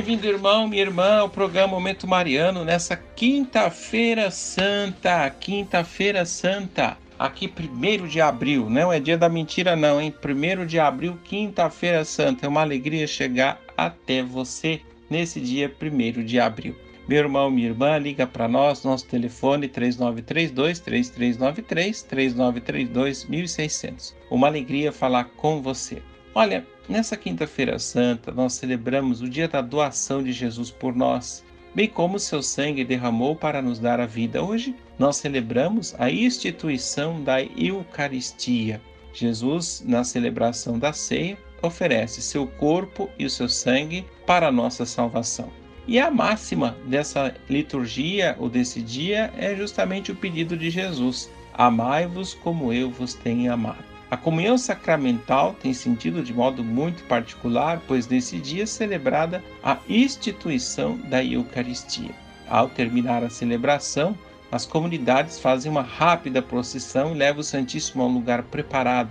Bem-vindo, irmão, minha irmã, ao programa Momento Mariano nessa quinta-feira santa. Quinta-feira santa, aqui, primeiro de abril, não é dia da mentira, não, hein? Primeiro de abril, quinta-feira santa. É uma alegria chegar até você nesse dia, primeiro de abril. Meu irmão, minha irmã, liga para nós, nosso telefone 3932 3393 3932 1600. Uma alegria falar com você. Olha, nessa quinta-feira santa nós celebramos o dia da doação de Jesus por nós, bem como seu sangue derramou para nos dar a vida. Hoje nós celebramos a instituição da Eucaristia. Jesus, na celebração da ceia, oferece seu corpo e o seu sangue para a nossa salvação. E a máxima dessa liturgia ou desse dia é justamente o pedido de Jesus: Amai-vos como eu vos tenho amado. A comunhão sacramental tem sentido de modo muito particular, pois nesse dia é celebrada a instituição da Eucaristia. Ao terminar a celebração, as comunidades fazem uma rápida procissão e levam o Santíssimo a um lugar preparado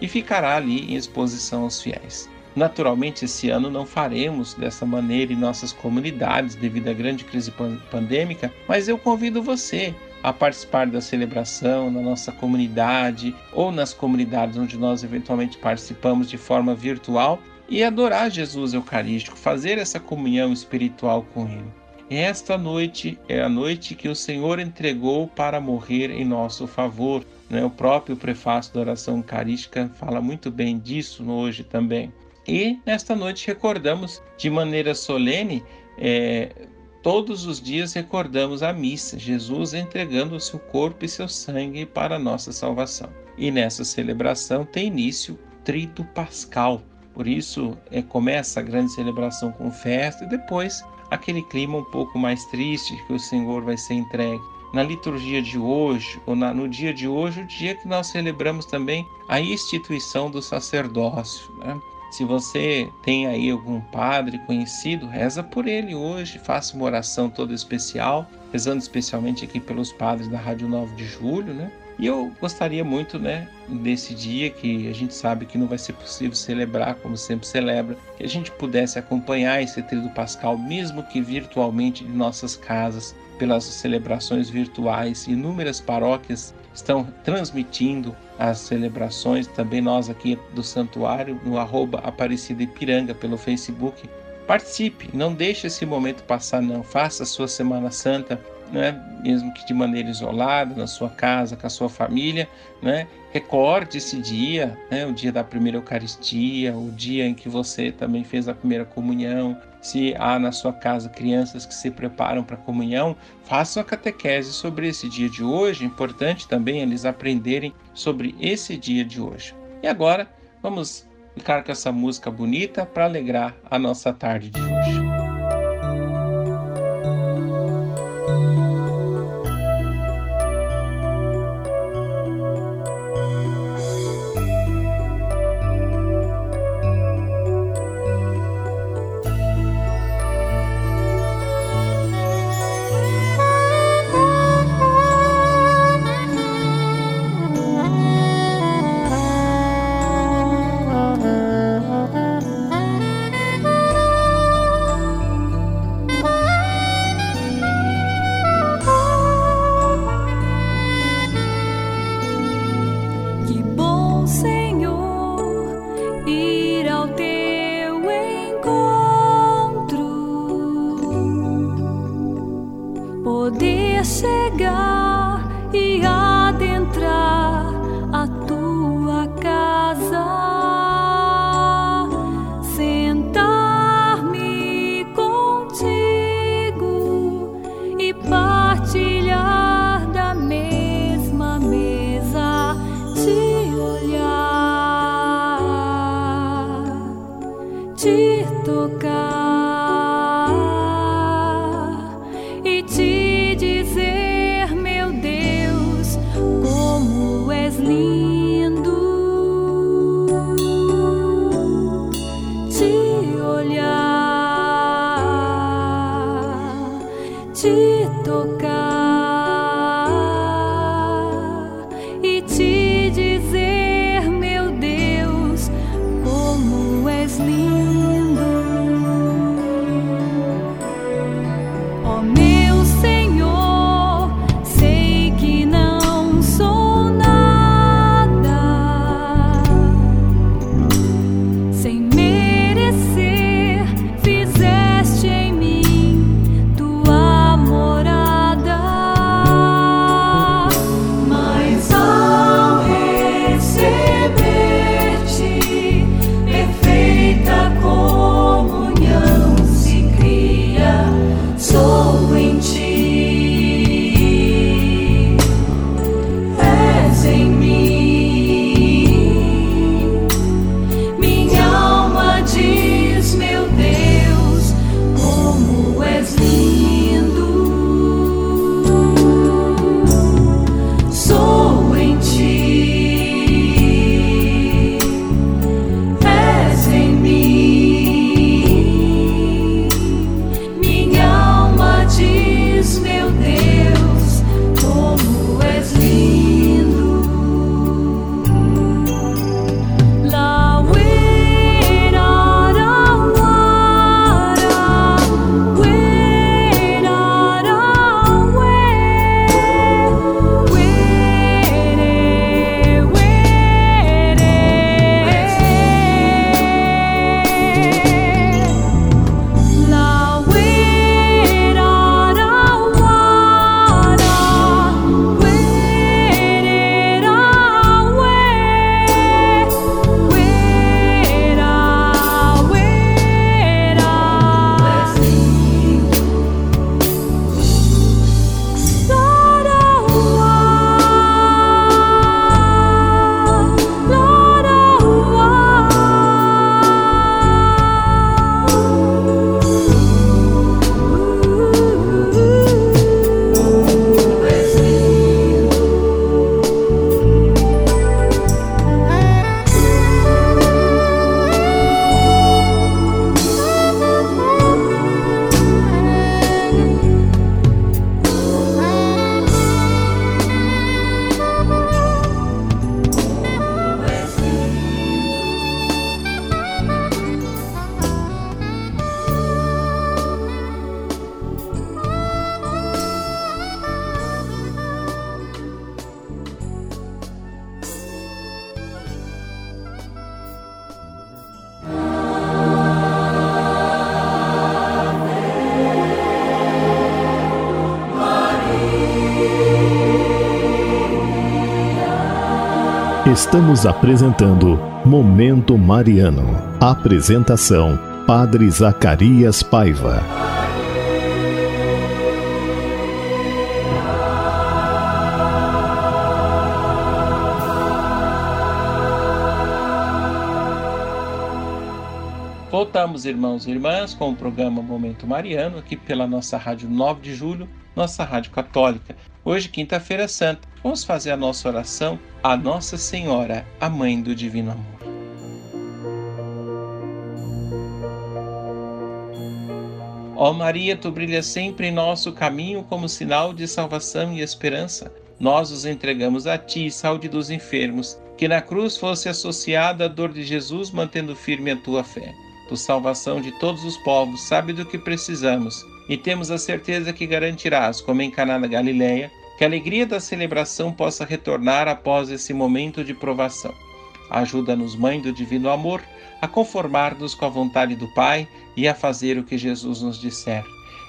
e ficará ali em exposição aos fiéis. Naturalmente, esse ano não faremos dessa maneira em nossas comunidades devido à grande crise pandêmica, mas eu convido você a participar da celebração na nossa comunidade ou nas comunidades onde nós eventualmente participamos de forma virtual e adorar Jesus Eucarístico, fazer essa comunhão espiritual com Ele. Esta noite é a noite que o Senhor entregou para morrer em nosso favor. Né? O próprio prefácio da oração eucarística fala muito bem disso hoje também. E nesta noite recordamos de maneira solene é, Todos os dias recordamos a missa, Jesus entregando o seu corpo e seu sangue para a nossa salvação. E nessa celebração tem início o Trito Pascal. Por isso é, começa a grande celebração com festa e depois aquele clima um pouco mais triste que o Senhor vai ser entregue. Na liturgia de hoje, ou na, no dia de hoje, o dia que nós celebramos também a instituição do sacerdócio. Né? Se você tem aí algum padre conhecido, reza por ele hoje, faça uma oração toda especial, rezando especialmente aqui pelos padres da Rádio 9 de Julho, né? E eu gostaria muito, né, desse dia que a gente sabe que não vai ser possível celebrar como sempre celebra, que a gente pudesse acompanhar esse tríduo pascal, mesmo que virtualmente de nossas casas, pelas celebrações virtuais. Inúmeras paróquias estão transmitindo as celebrações, também nós aqui do santuário, no arroba Aparecida Ipiranga, pelo Facebook. Participe, não deixe esse momento passar não, faça a sua Semana Santa né, mesmo que de maneira isolada, na sua casa, com a sua família, né, recorde esse dia, né, o dia da primeira Eucaristia, o dia em que você também fez a primeira comunhão. Se há na sua casa crianças que se preparam para a comunhão, faça uma catequese sobre esse dia de hoje. É importante também eles aprenderem sobre esse dia de hoje. E agora, vamos ficar com essa música bonita para alegrar a nossa tarde de hoje. te tocar e te dizer, meu Deus, como és lindo. Te olhar, te tocar. Estamos apresentando Momento Mariano. Apresentação: Padre Zacarias Paiva. Voltamos, irmãos e irmãs, com o programa Momento Mariano, aqui pela nossa Rádio 9 de Julho, nossa Rádio Católica. Hoje, quinta-feira santa, vamos fazer a nossa oração a Nossa Senhora, a Mãe do Divino Amor. Ó Maria, tu brilhas sempre em nosso caminho como sinal de salvação e esperança. Nós os entregamos a ti, saúde dos enfermos, que na cruz fosse associada a dor de Jesus, mantendo firme a tua fé. Tu, salvação de todos os povos, sabe do que precisamos e temos a certeza que garantirás, como em Caná da Galileia, que a alegria da celebração possa retornar após esse momento de provação. Ajuda-nos, Mãe do Divino Amor, a conformar-nos com a vontade do Pai e a fazer o que Jesus nos disser.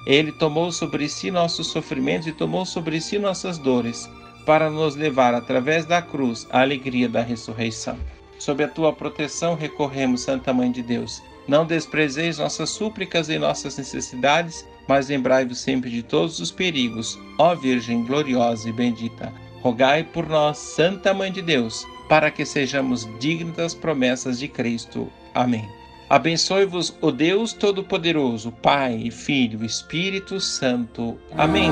Ele tomou sobre si nossos sofrimentos e tomou sobre si nossas dores, para nos levar através da cruz à alegria da ressurreição. Sob a tua proteção recorremos, Santa Mãe de Deus. Não desprezeis nossas súplicas e nossas necessidades, mas lembrai-vos sempre de todos os perigos, ó Virgem gloriosa e bendita. Rogai por nós, Santa Mãe de Deus, para que sejamos dignos das promessas de Cristo. Amém. Abençoe-vos o Deus Todo-Poderoso, Pai, Filho Espírito Santo. Amém.